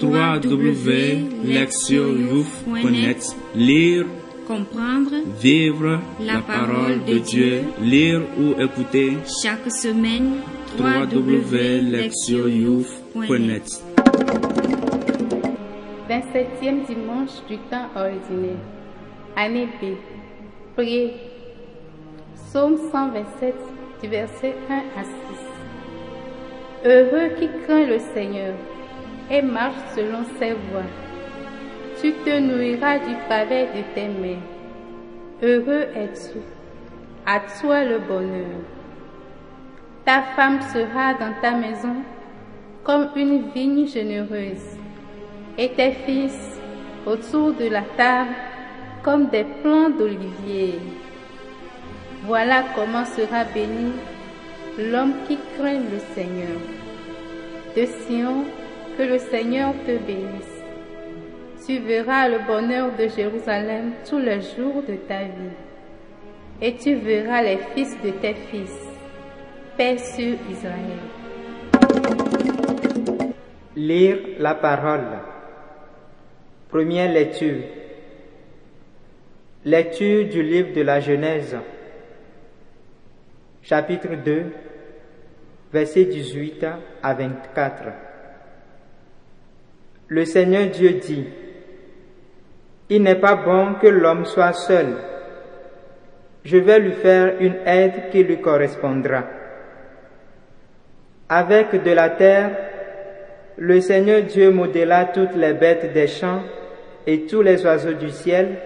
www.lectioyouf.net Lire, comprendre, vivre la parole de Dieu, lire ou écouter chaque semaine www.lectioyouf.net 27e dimanche du temps ordinaire. Année B. Priez. Psaume 127 du verset 1 à 6. Heureux qui craint le Seigneur et marche selon ses voies. Tu te nourriras du pavé de tes mains. Heureux es-tu. À toi le bonheur. Ta femme sera dans ta maison comme une vigne généreuse, et tes fils autour de la table comme des plants d'olivier. Voilà comment sera béni l'homme qui craint le Seigneur. De Sion, que le Seigneur te bénisse. Tu verras le bonheur de Jérusalem tous les jours de ta vie, et tu verras les fils de tes fils. Paix sur Israël. Lire la parole. Première lecture. Lecture du livre de la Genèse. Chapitre 2, versets 18 à 24. Le Seigneur Dieu dit, Il n'est pas bon que l'homme soit seul. Je vais lui faire une aide qui lui correspondra. Avec de la terre, le Seigneur Dieu modéla toutes les bêtes des champs et tous les oiseaux du ciel,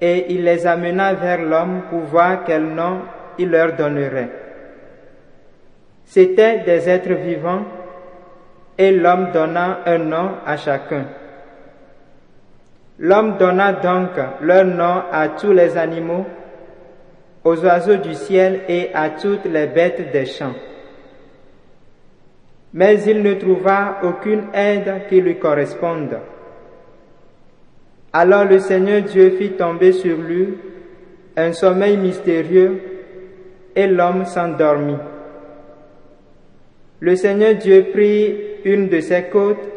et il les amena vers l'homme pour voir quel nom il leur donnerait. C'étaient des êtres vivants, et l'homme donna un nom à chacun. L'homme donna donc leur nom à tous les animaux, aux oiseaux du ciel et à toutes les bêtes des champs. Mais il ne trouva aucune aide qui lui corresponde. Alors le Seigneur Dieu fit tomber sur lui un sommeil mystérieux et l'homme s'endormit. Le Seigneur Dieu prit une de ses côtes,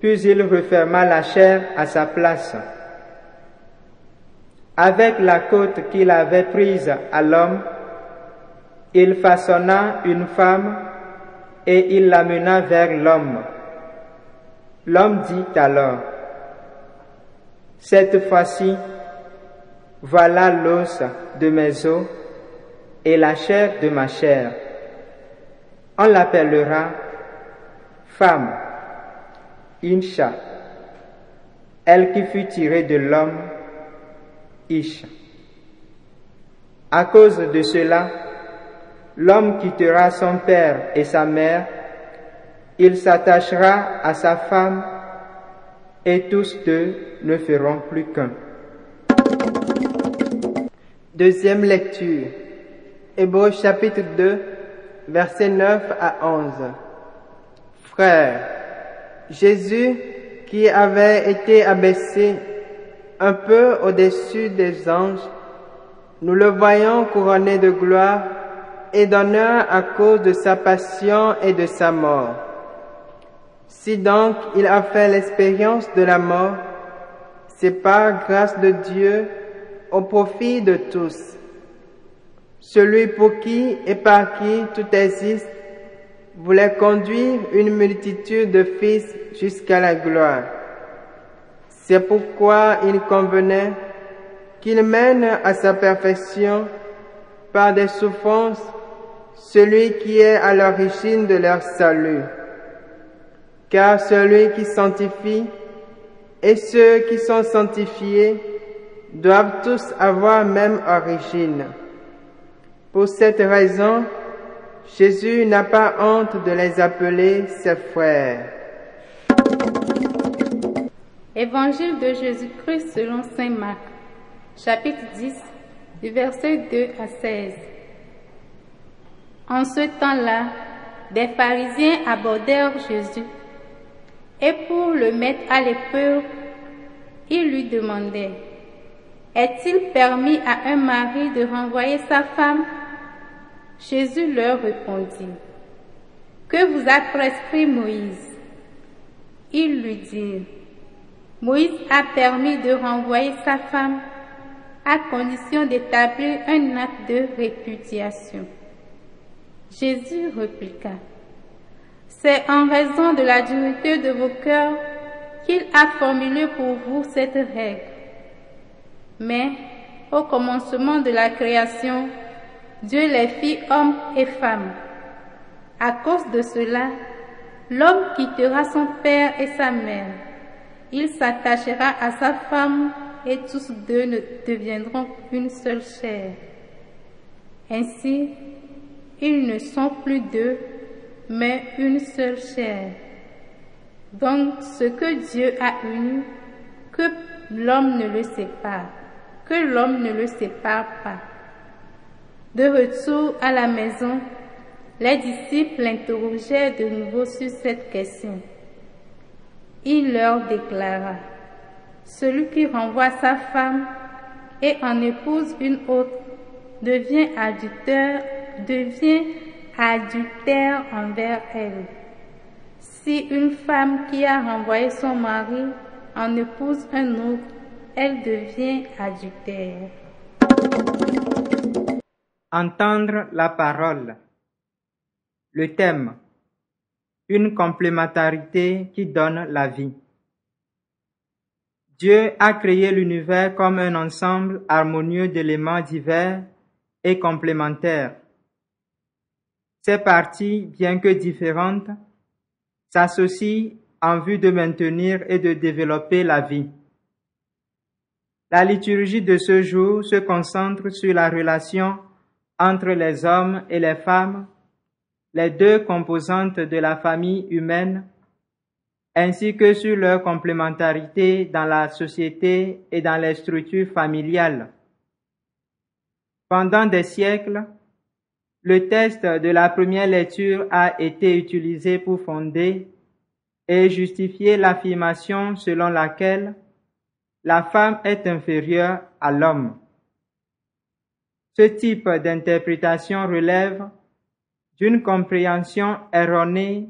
puis il referma la chair à sa place. Avec la côte qu'il avait prise à l'homme, il façonna une femme et il l'amena vers l'homme. L'homme dit alors, Cette fois-ci, voilà l'os de mes os et la chair de ma chair. On l'appellera femme, Insha, elle qui fut tirée de l'homme, Ish. À cause de cela, l'homme quittera son père et sa mère, il s'attachera à sa femme, et tous deux ne feront plus qu'un. Deuxième lecture. Hébreux chapitre 2, versets 9 à 11. Frères, Jésus, qui avait été abaissé un peu au-dessus des anges, nous le voyons couronné de gloire et d'honneur à cause de sa passion et de sa mort. Si donc il a fait l'expérience de la mort, c'est par grâce de Dieu au profit de tous. Celui pour qui et par qui tout existe voulait conduire une multitude de fils jusqu'à la gloire. C'est pourquoi il convenait qu'il mène à sa perfection par des souffrances celui qui est à l'origine de leur salut. Car celui qui sanctifie et ceux qui sont sanctifiés doivent tous avoir même origine. Pour cette raison, Jésus n'a pas honte de les appeler ses frères. Évangile de Jésus-Christ selon Saint Marc, chapitre 10, du verset 2 à 16. En ce temps-là, des pharisiens abordèrent Jésus et pour le mettre à l'épreuve, ils lui demandaient, Est-il permis à un mari de renvoyer sa femme Jésus leur répondit, Que vous a prescrit Moïse? Ils lui dirent, Moïse a permis de renvoyer sa femme à condition d'établir un acte de répudiation. Jésus répliqua, C'est en raison de la dureté de vos cœurs qu'il a formulé pour vous cette règle. Mais au commencement de la création, Dieu les fit hommes et femmes. À cause de cela, l'homme quittera son père et sa mère. Il s'attachera à sa femme et tous deux ne deviendront une seule chair. Ainsi, ils ne sont plus deux, mais une seule chair. Donc, ce que Dieu a uni, que l'homme ne le sépare, que l'homme ne le sépare pas. De retour à la maison, les disciples l'interrogeaient de nouveau sur cette question. Il leur déclara, Celui qui renvoie sa femme et en épouse une autre devient adultère, devient adultère envers elle. Si une femme qui a renvoyé son mari en épouse un autre, elle devient adultère. Entendre la parole. Le thème. Une complémentarité qui donne la vie. Dieu a créé l'univers comme un ensemble harmonieux d'éléments divers et complémentaires. Ces parties, bien que différentes, s'associent en vue de maintenir et de développer la vie. La liturgie de ce jour se concentre sur la relation entre les hommes et les femmes, les deux composantes de la famille humaine, ainsi que sur leur complémentarité dans la société et dans les structures familiales. Pendant des siècles, le texte de la première lecture a été utilisé pour fonder et justifier l'affirmation selon laquelle la femme est inférieure à l'homme. Ce type d'interprétation relève d'une compréhension erronée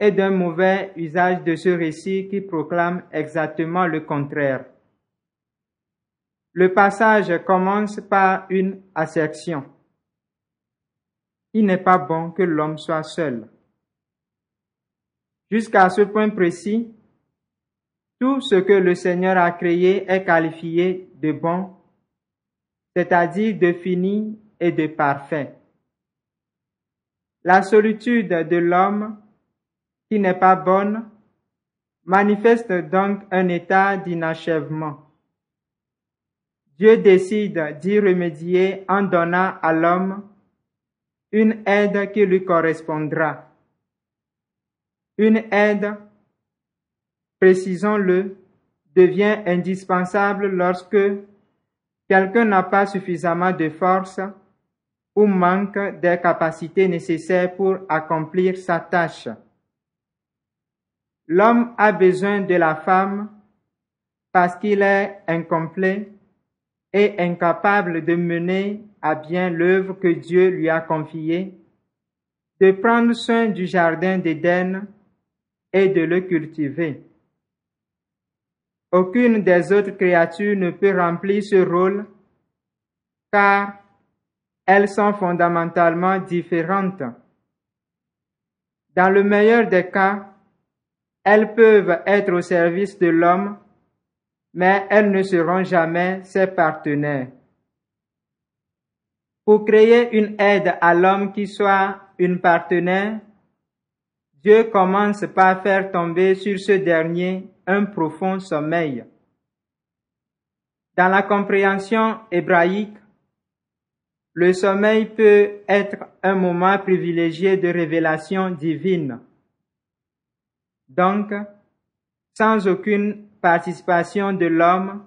et d'un mauvais usage de ce récit qui proclame exactement le contraire. Le passage commence par une assertion. Il n'est pas bon que l'homme soit seul. Jusqu'à ce point précis, tout ce que le Seigneur a créé est qualifié de bon, c'est-à-dire de fini et de parfait. La solitude de l'homme, qui n'est pas bonne, manifeste donc un état d'inachèvement. Dieu décide d'y remédier en donnant à l'homme une aide qui lui correspondra. Une aide, précisons-le, devient indispensable lorsque quelqu'un n'a pas suffisamment de force ou manque des capacités nécessaires pour accomplir sa tâche. L'homme a besoin de la femme parce qu'il est incomplet et incapable de mener à bien l'œuvre que Dieu lui a confiée, de prendre soin du jardin d'Éden et de le cultiver. Aucune des autres créatures ne peut remplir ce rôle car elles sont fondamentalement différentes. Dans le meilleur des cas, elles peuvent être au service de l'homme, mais elles ne seront jamais ses partenaires. Pour créer une aide à l'homme qui soit une partenaire, Dieu commence par faire tomber sur ce dernier un profond sommeil. Dans la compréhension hébraïque, le sommeil peut être un moment privilégié de révélation divine. Donc, sans aucune participation de l'homme,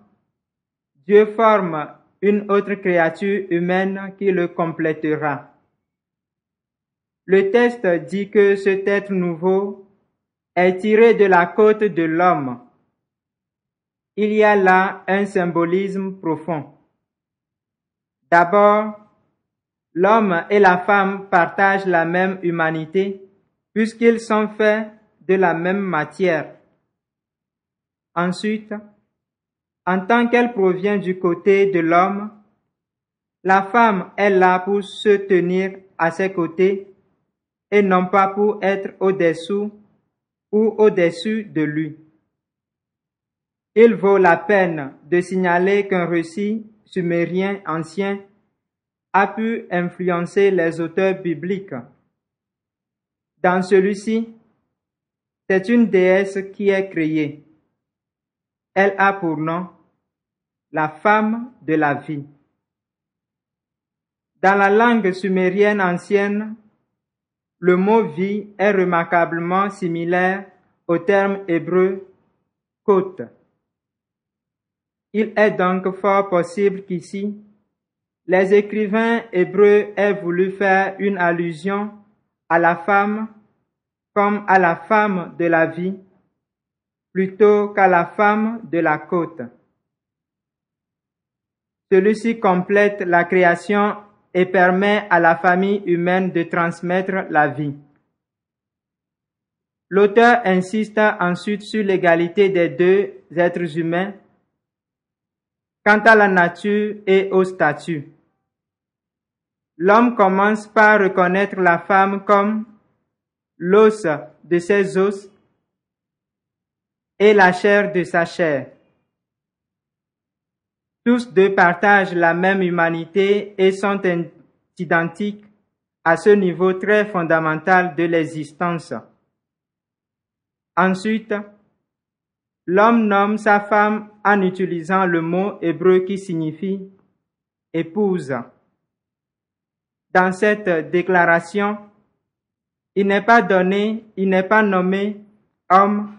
Dieu forme une autre créature humaine qui le complétera. Le texte dit que cet être nouveau est tiré de la côte de l'homme. Il y a là un symbolisme profond. D'abord, l'homme et la femme partagent la même humanité puisqu'ils sont faits de la même matière. Ensuite, en tant qu'elle provient du côté de l'homme, la femme est là pour se tenir à ses côtés et non pas pour être au-dessous ou au-dessus de lui. Il vaut la peine de signaler qu'un récit sumérien ancien a pu influencer les auteurs bibliques. Dans celui-ci, c'est une déesse qui est créée. Elle a pour nom la femme de la vie. Dans la langue sumérienne ancienne, le mot vie est remarquablement similaire au terme hébreu côte. Il est donc fort possible qu'ici, les écrivains hébreux aient voulu faire une allusion à la femme comme à la femme de la vie plutôt qu'à la femme de la côte. Celui-ci complète la création et permet à la famille humaine de transmettre la vie. L'auteur insiste ensuite sur l'égalité des deux êtres humains quant à la nature et au statut. L'homme commence par reconnaître la femme comme l'os de ses os et la chair de sa chair. Tous deux partagent la même humanité et sont identiques à ce niveau très fondamental de l'existence. Ensuite, l'homme nomme sa femme en utilisant le mot hébreu qui signifie épouse. Dans cette déclaration, il n'est pas donné, il n'est pas nommé homme,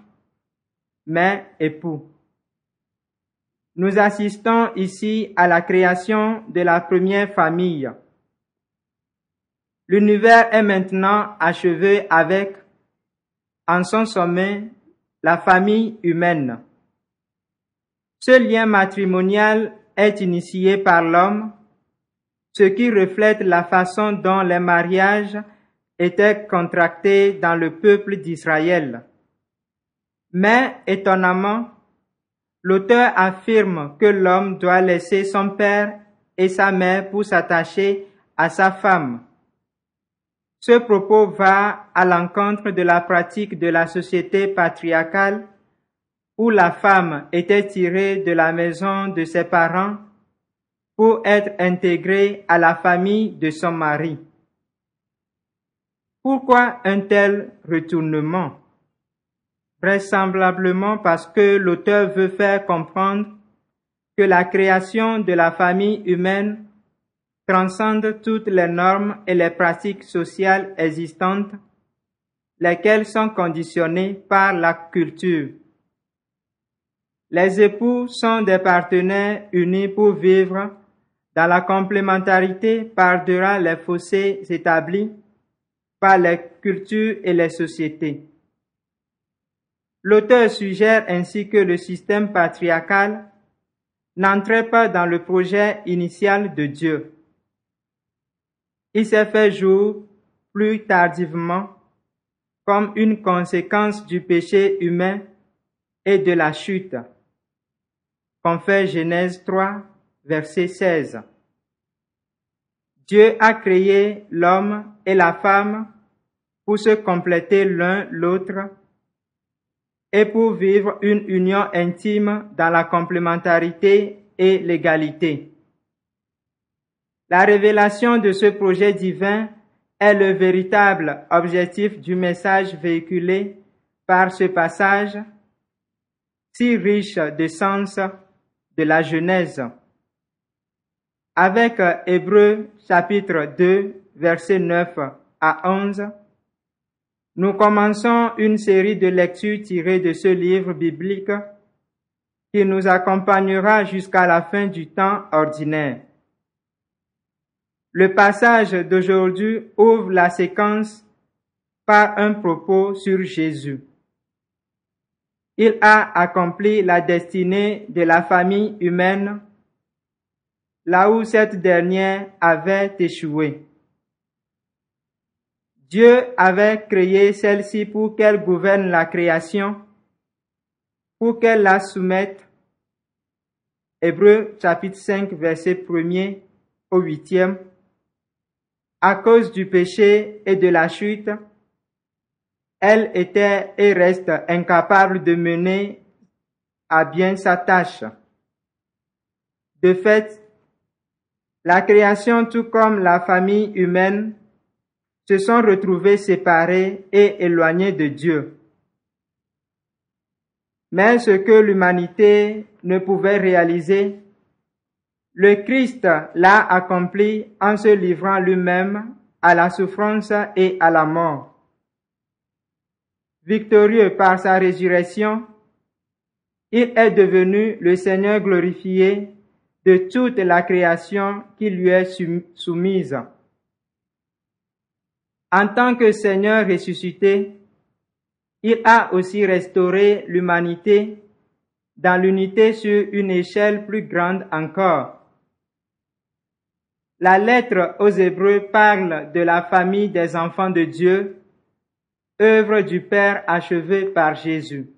mais époux. Nous assistons ici à la création de la première famille. L'univers est maintenant achevé avec, en son sommet, la famille humaine. Ce lien matrimonial est initié par l'homme, ce qui reflète la façon dont les mariages étaient contractés dans le peuple d'Israël. Mais, étonnamment, l'auteur affirme que l'homme doit laisser son père et sa mère pour s'attacher à sa femme. Ce propos va à l'encontre de la pratique de la société patriarcale où la femme était tirée de la maison de ses parents pour être intégrée à la famille de son mari. Pourquoi un tel retournement? Vraisemblablement parce que l'auteur veut faire comprendre que la création de la famille humaine transcende toutes les normes et les pratiques sociales existantes, lesquelles sont conditionnées par la culture. Les époux sont des partenaires unis pour vivre dans la complémentarité par-delà les fossés établis par les cultures et les sociétés. L'auteur suggère ainsi que le système patriarcal n'entrait pas dans le projet initial de Dieu. Il s'est fait jour plus tardivement comme une conséquence du péché humain et de la chute. Confère Genèse 3, verset 16. Dieu a créé l'homme et la femme pour se compléter l'un l'autre et pour vivre une union intime dans la complémentarité et l'égalité. La révélation de ce projet divin est le véritable objectif du message véhiculé par ce passage si riche de sens de la Genèse. Avec Hébreu chapitre 2 verset 9 à 11, nous commençons une série de lectures tirées de ce livre biblique qui nous accompagnera jusqu'à la fin du temps ordinaire. Le passage d'aujourd'hui ouvre la séquence par un propos sur Jésus. Il a accompli la destinée de la famille humaine là où cette dernière avait échoué. Dieu avait créé celle-ci pour qu'elle gouverne la création, pour qu'elle la soumette. Hébreu chapitre 5 verset 1er au 8e. À cause du péché et de la chute, elle était et reste incapable de mener à bien sa tâche. De fait, la création tout comme la famille humaine se sont retrouvées séparées et éloignées de Dieu. Mais ce que l'humanité ne pouvait réaliser, le Christ l'a accompli en se livrant lui-même à la souffrance et à la mort. Victorieux par sa résurrection, il est devenu le Seigneur glorifié de toute la création qui lui est soumise. En tant que Seigneur ressuscité, il a aussi restauré l'humanité dans l'unité sur une échelle plus grande encore. La lettre aux Hébreux parle de la famille des enfants de Dieu, œuvre du Père achevée par Jésus.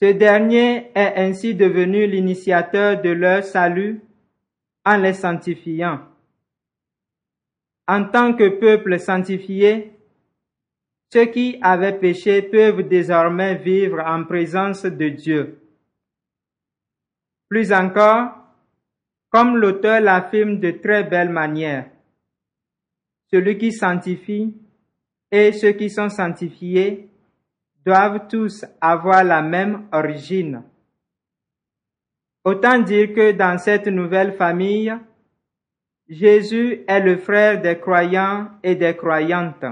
Ce dernier est ainsi devenu l'initiateur de leur salut en les sanctifiant. En tant que peuple sanctifié, ceux qui avaient péché peuvent désormais vivre en présence de Dieu. Plus encore, comme l'auteur l'affirme de très belle manière, celui qui sanctifie et ceux qui sont sanctifiés doivent tous avoir la même origine. Autant dire que dans cette nouvelle famille, Jésus est le frère des croyants et des croyantes.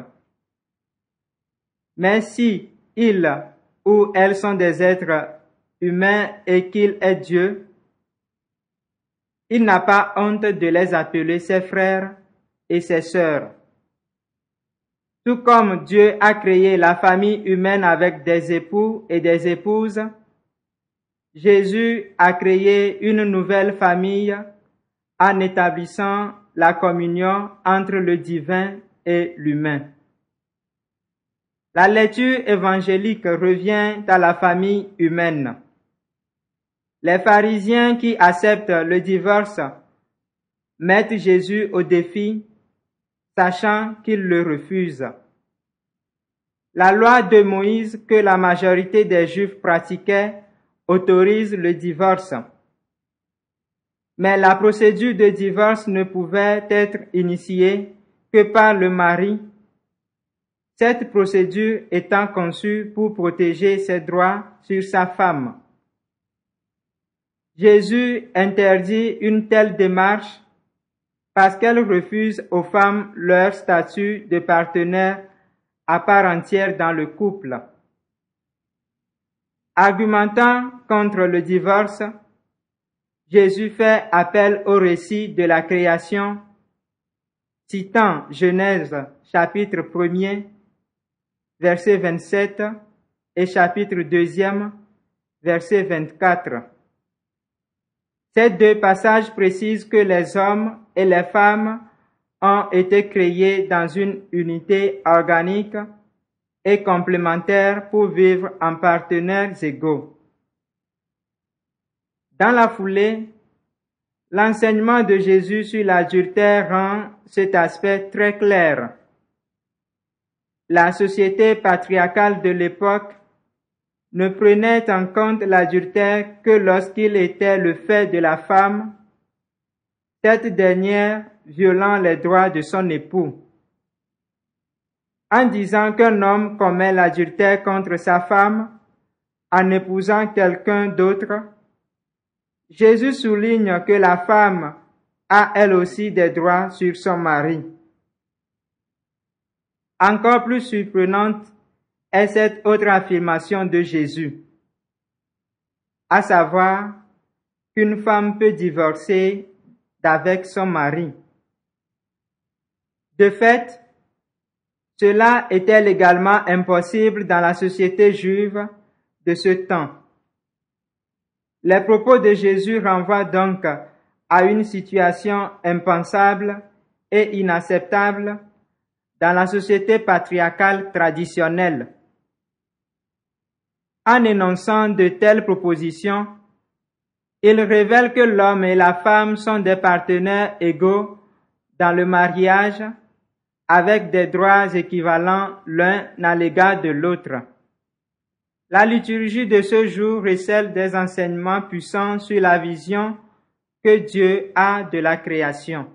Mais si ils ou elles sont des êtres humains et qu'il est Dieu, il n'a pas honte de les appeler ses frères et ses sœurs. Tout comme Dieu a créé la famille humaine avec des époux et des épouses, Jésus a créé une nouvelle famille en établissant la communion entre le divin et l'humain. La lecture évangélique revient à la famille humaine. Les pharisiens qui acceptent le divorce mettent Jésus au défi sachant qu'il le refuse. La loi de Moïse que la majorité des Juifs pratiquaient autorise le divorce. Mais la procédure de divorce ne pouvait être initiée que par le mari, cette procédure étant conçue pour protéger ses droits sur sa femme. Jésus interdit une telle démarche parce qu'elle refuse aux femmes leur statut de partenaire à part entière dans le couple. Argumentant contre le divorce, Jésus fait appel au récit de la création, citant Genèse chapitre 1er, verset 27 et chapitre 2e, verset 24. Ces deux passages précisent que les hommes et les femmes ont été créés dans une unité organique et complémentaire pour vivre en partenaires égaux. Dans la foulée, l'enseignement de Jésus sur l'adultère rend cet aspect très clair. La société patriarcale de l'époque ne prenait en compte l'adultère que lorsqu'il était le fait de la femme, cette dernière violant les droits de son époux. En disant qu'un homme commet l'adultère contre sa femme en épousant quelqu'un d'autre, Jésus souligne que la femme a elle aussi des droits sur son mari. Encore plus surprenante est cette autre affirmation de Jésus, à savoir qu'une femme peut divorcer d'avec son mari. De fait, cela était légalement impossible dans la société juive de ce temps? Les propos de Jésus renvoient donc à une situation impensable et inacceptable dans la société patriarcale traditionnelle. En énonçant de telles propositions, il révèle que l'homme et la femme sont des partenaires égaux dans le mariage avec des droits équivalents l'un à l'égard de l'autre. La liturgie de ce jour recèle des enseignements puissants sur la vision que Dieu a de la création.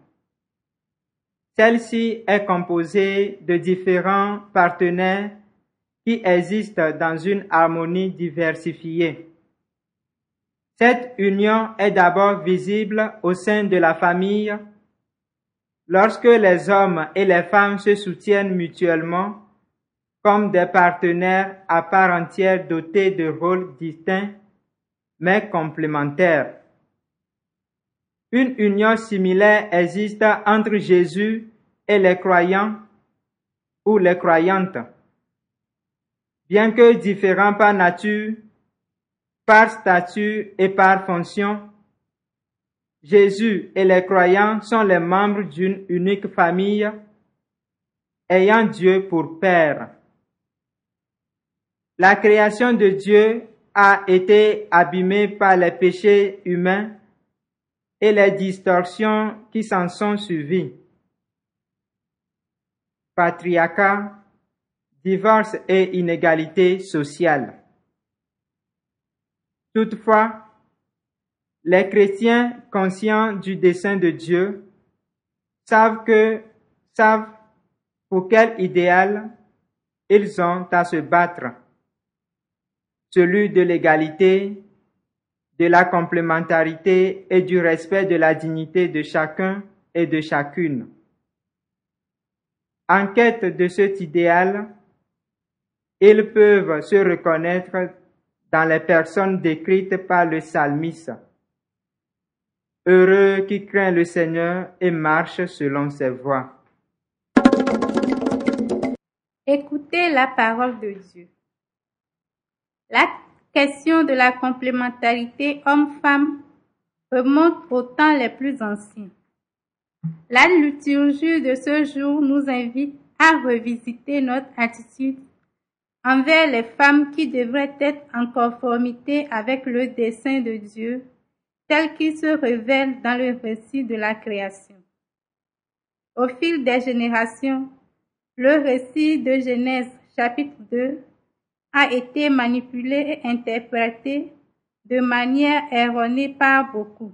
Celle-ci est composée de différents partenaires qui existent dans une harmonie diversifiée. Cette union est d'abord visible au sein de la famille lorsque les hommes et les femmes se soutiennent mutuellement comme des partenaires à part entière dotés de rôles distincts mais complémentaires. Une union similaire existe entre Jésus et les croyants ou les croyantes. Bien que différents par nature, par statut et par fonction, Jésus et les croyants sont les membres d'une unique famille ayant Dieu pour Père. La création de Dieu a été abîmée par les péchés humains et les distorsions qui s'en sont suivies. Patriarcat, divorce et inégalité sociale. Toutefois, les chrétiens conscients du dessein de Dieu savent que, savent pour quel idéal ils ont à se battre. Celui de l'égalité, de la complémentarité et du respect de la dignité de chacun et de chacune. En quête de cet idéal, ils peuvent se reconnaître dans les personnes décrites par le psalmiste. Heureux qui craint le Seigneur et marche selon ses voies. Écoutez la parole de Dieu. La question de la complémentarité homme-femme remonte aux temps les plus anciens. La liturgie de ce jour nous invite à revisiter notre attitude envers les femmes qui devraient être en conformité avec le dessein de Dieu tel qu'il se révèle dans le récit de la création. Au fil des générations, le récit de Genèse chapitre 2 a été manipulé et interprété de manière erronée par beaucoup.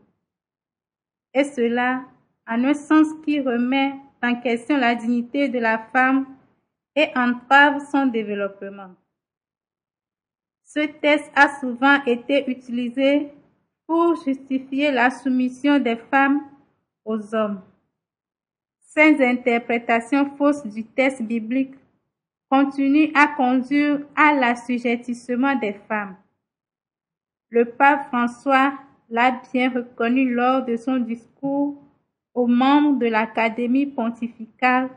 Et cela en un sens qui remet en question la dignité de la femme et entrave son développement. Ce texte a souvent été utilisé pour justifier la soumission des femmes aux hommes. Ces interprétations fausses du texte biblique continuent à conduire à l'assujettissement des femmes. Le pape François l'a bien reconnu lors de son discours aux membres de l'Académie pontificale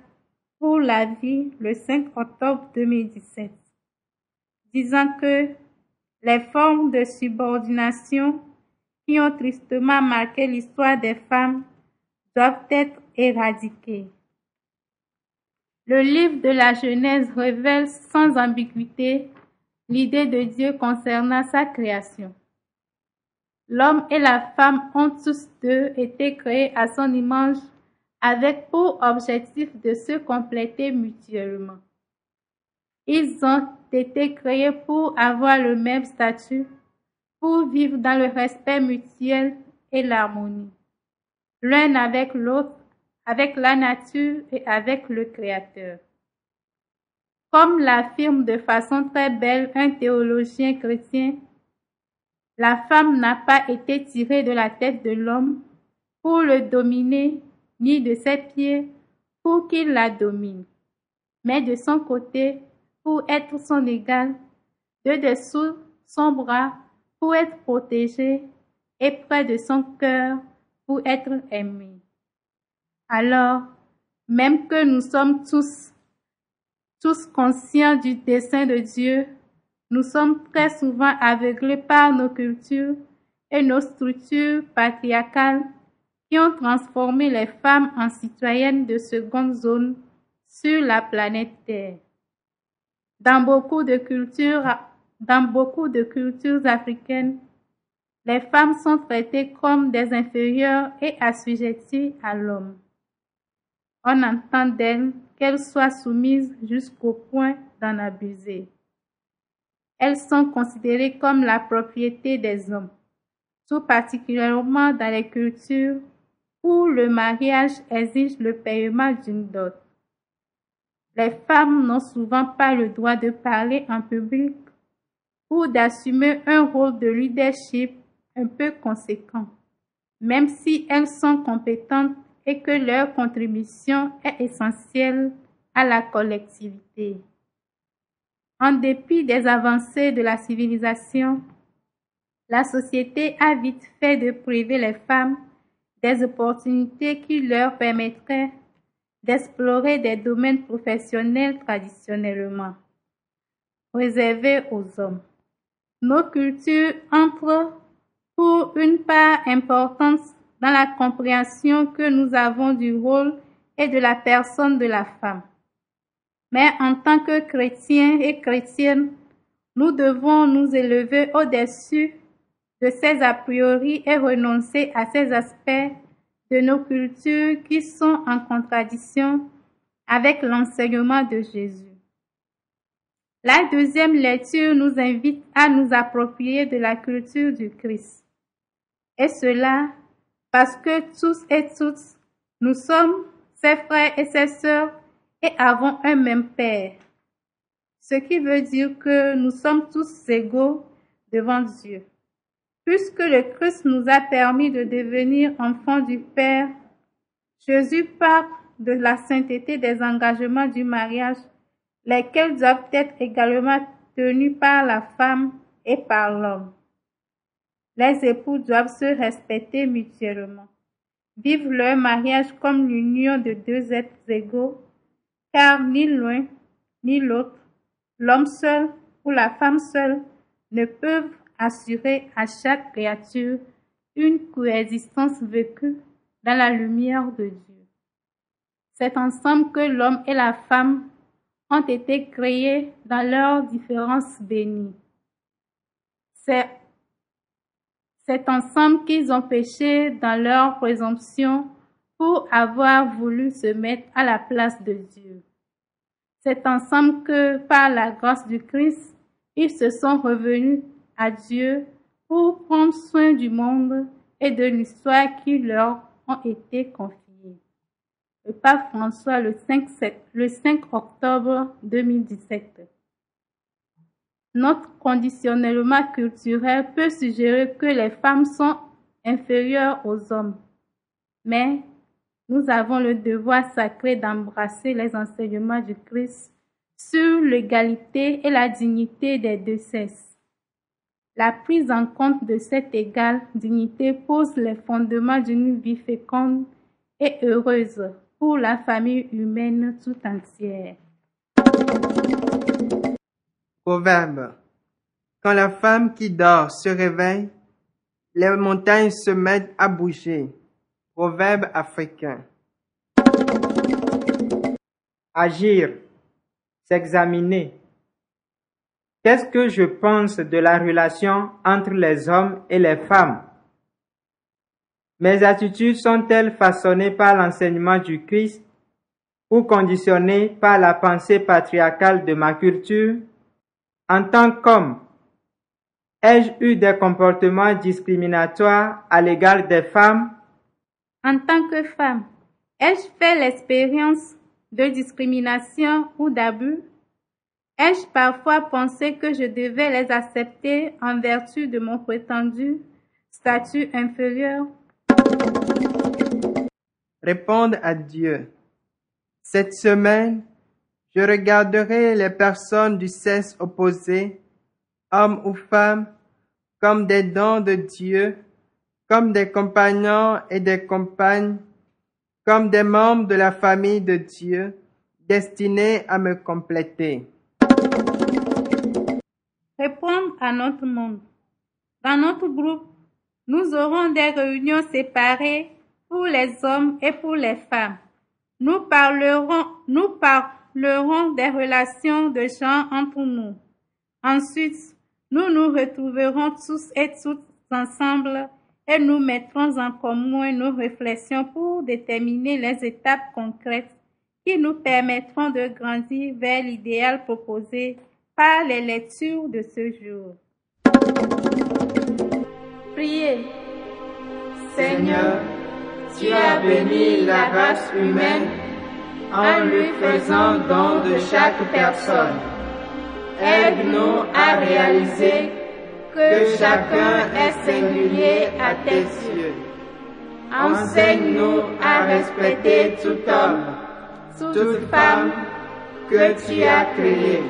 pour la vie le 5 octobre 2017, disant que les formes de subordination qui ont tristement marqué l'histoire des femmes doivent être éradiquées. Le livre de la Genèse révèle sans ambiguïté l'idée de Dieu concernant sa création. L'homme et la femme ont tous deux été créés à son image avec pour objectif de se compléter mutuellement. Ils ont été créés pour avoir le même statut, pour vivre dans le respect mutuel et l'harmonie, l'un avec l'autre, avec la nature et avec le Créateur. Comme l'affirme de façon très belle un théologien chrétien, la femme n'a pas été tirée de la tête de l'homme pour le dominer, ni de ses pieds pour qu'il la domine, mais de son côté pour être son égal, de dessous son bras pour être protégé et près de son cœur pour être aimé. Alors, même que nous sommes tous, tous conscients du dessein de Dieu, nous sommes très souvent aveuglés par nos cultures et nos structures patriarcales qui ont transformé les femmes en citoyennes de seconde zone sur la planète Terre. Dans beaucoup de cultures, dans beaucoup de cultures africaines, les femmes sont traitées comme des inférieures et assujetties à l'homme. On entend d'elles qu'elles soient soumises jusqu'au point d'en abuser. Elles sont considérées comme la propriété des hommes, tout particulièrement dans les cultures où le mariage exige le paiement d'une dot. Les femmes n'ont souvent pas le droit de parler en public ou d'assumer un rôle de leadership un peu conséquent, même si elles sont compétentes et que leur contribution est essentielle à la collectivité. En dépit des avancées de la civilisation, la société a vite fait de priver les femmes des opportunités qui leur permettraient d'explorer des domaines professionnels traditionnellement réservés aux hommes. Nos cultures entrent pour une part importante dans la compréhension que nous avons du rôle et de la personne de la femme. Mais en tant que chrétiens et chrétiennes, nous devons nous élever au-dessus de ces a priori et renoncer à ces aspects de nos cultures qui sont en contradiction avec l'enseignement de Jésus. La deuxième lecture nous invite à nous approprier de la culture du Christ. Et cela parce que tous et toutes, nous sommes ses frères et ses sœurs et avons un même Père. Ce qui veut dire que nous sommes tous égaux devant Dieu. Puisque le Christ nous a permis de devenir enfants du Père, Jésus parle de la sainteté des engagements du mariage, lesquels doivent être également tenus par la femme et par l'homme. Les époux doivent se respecter mutuellement, vivre leur mariage comme l'union de deux êtres égaux, car ni l'un ni l'autre, l'homme seul ou la femme seule, ne peuvent assurer à chaque créature une coexistence vécue dans la lumière de Dieu. C'est ensemble que l'homme et la femme ont été créés dans leurs différences bénies. C'est c'est ensemble qu'ils ont péché dans leur présomption pour avoir voulu se mettre à la place de Dieu. C'est ensemble que, par la grâce du Christ, ils se sont revenus à Dieu pour prendre soin du monde et de l'histoire qui leur ont été confiées. Le pape François le 5, le 5 octobre 2017. Notre conditionnement culturel peut suggérer que les femmes sont inférieures aux hommes. Mais nous avons le devoir sacré d'embrasser les enseignements du Christ sur l'égalité et la dignité des deux sexes. La prise en compte de cette égale dignité pose les fondements d'une vie féconde et heureuse pour la famille humaine tout entière. Proverbe. Quand la femme qui dort se réveille, les montagnes se mettent à bouger. Proverbe africain. Agir, s'examiner, Qu'est-ce que je pense de la relation entre les hommes et les femmes? Mes attitudes sont-elles façonnées par l'enseignement du Christ ou conditionnées par la pensée patriarcale de ma culture? En tant qu'homme, ai-je eu des comportements discriminatoires à l'égard des femmes? En tant que femme, ai-je fait l'expérience de discrimination ou d'abus? Ai-je parfois pensé que je devais les accepter en vertu de mon prétendu statut inférieur? Répondre à Dieu. Cette semaine, je regarderai les personnes du sexe opposé, hommes ou femmes, comme des dons de Dieu, comme des compagnons et des compagnes, comme des membres de la famille de Dieu, destinés à me compléter. Répondre à notre monde. Dans notre groupe, nous aurons des réunions séparées pour les hommes et pour les femmes. Nous parlerons, nous parlerons des relations de gens entre nous. Ensuite, nous nous retrouverons tous et toutes ensemble et nous mettrons en commun nos réflexions pour déterminer les étapes concrètes qui nous permettront de grandir vers l'idéal proposé par les lectures de ce jour. Priez. Seigneur, tu as béni la race humaine en lui faisant don de chaque personne. Aide-nous à réaliser que chacun est singulier à tes yeux. Enseigne-nous à respecter tout homme, toute femme que tu as créé.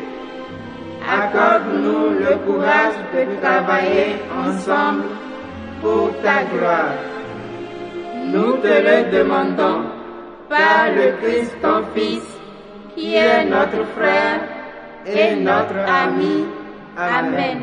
Accorde-nous le courage de travailler ensemble pour ta gloire. Nous te le demandons par le Christ ton Fils, qui est notre frère et notre ami. Amen.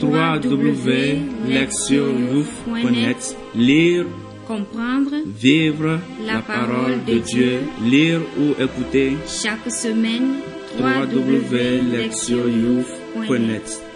www.lectionyouf.net Lire, comprendre, vivre la parole de Dieu, lire ou écouter chaque semaine www.lectionyouf.net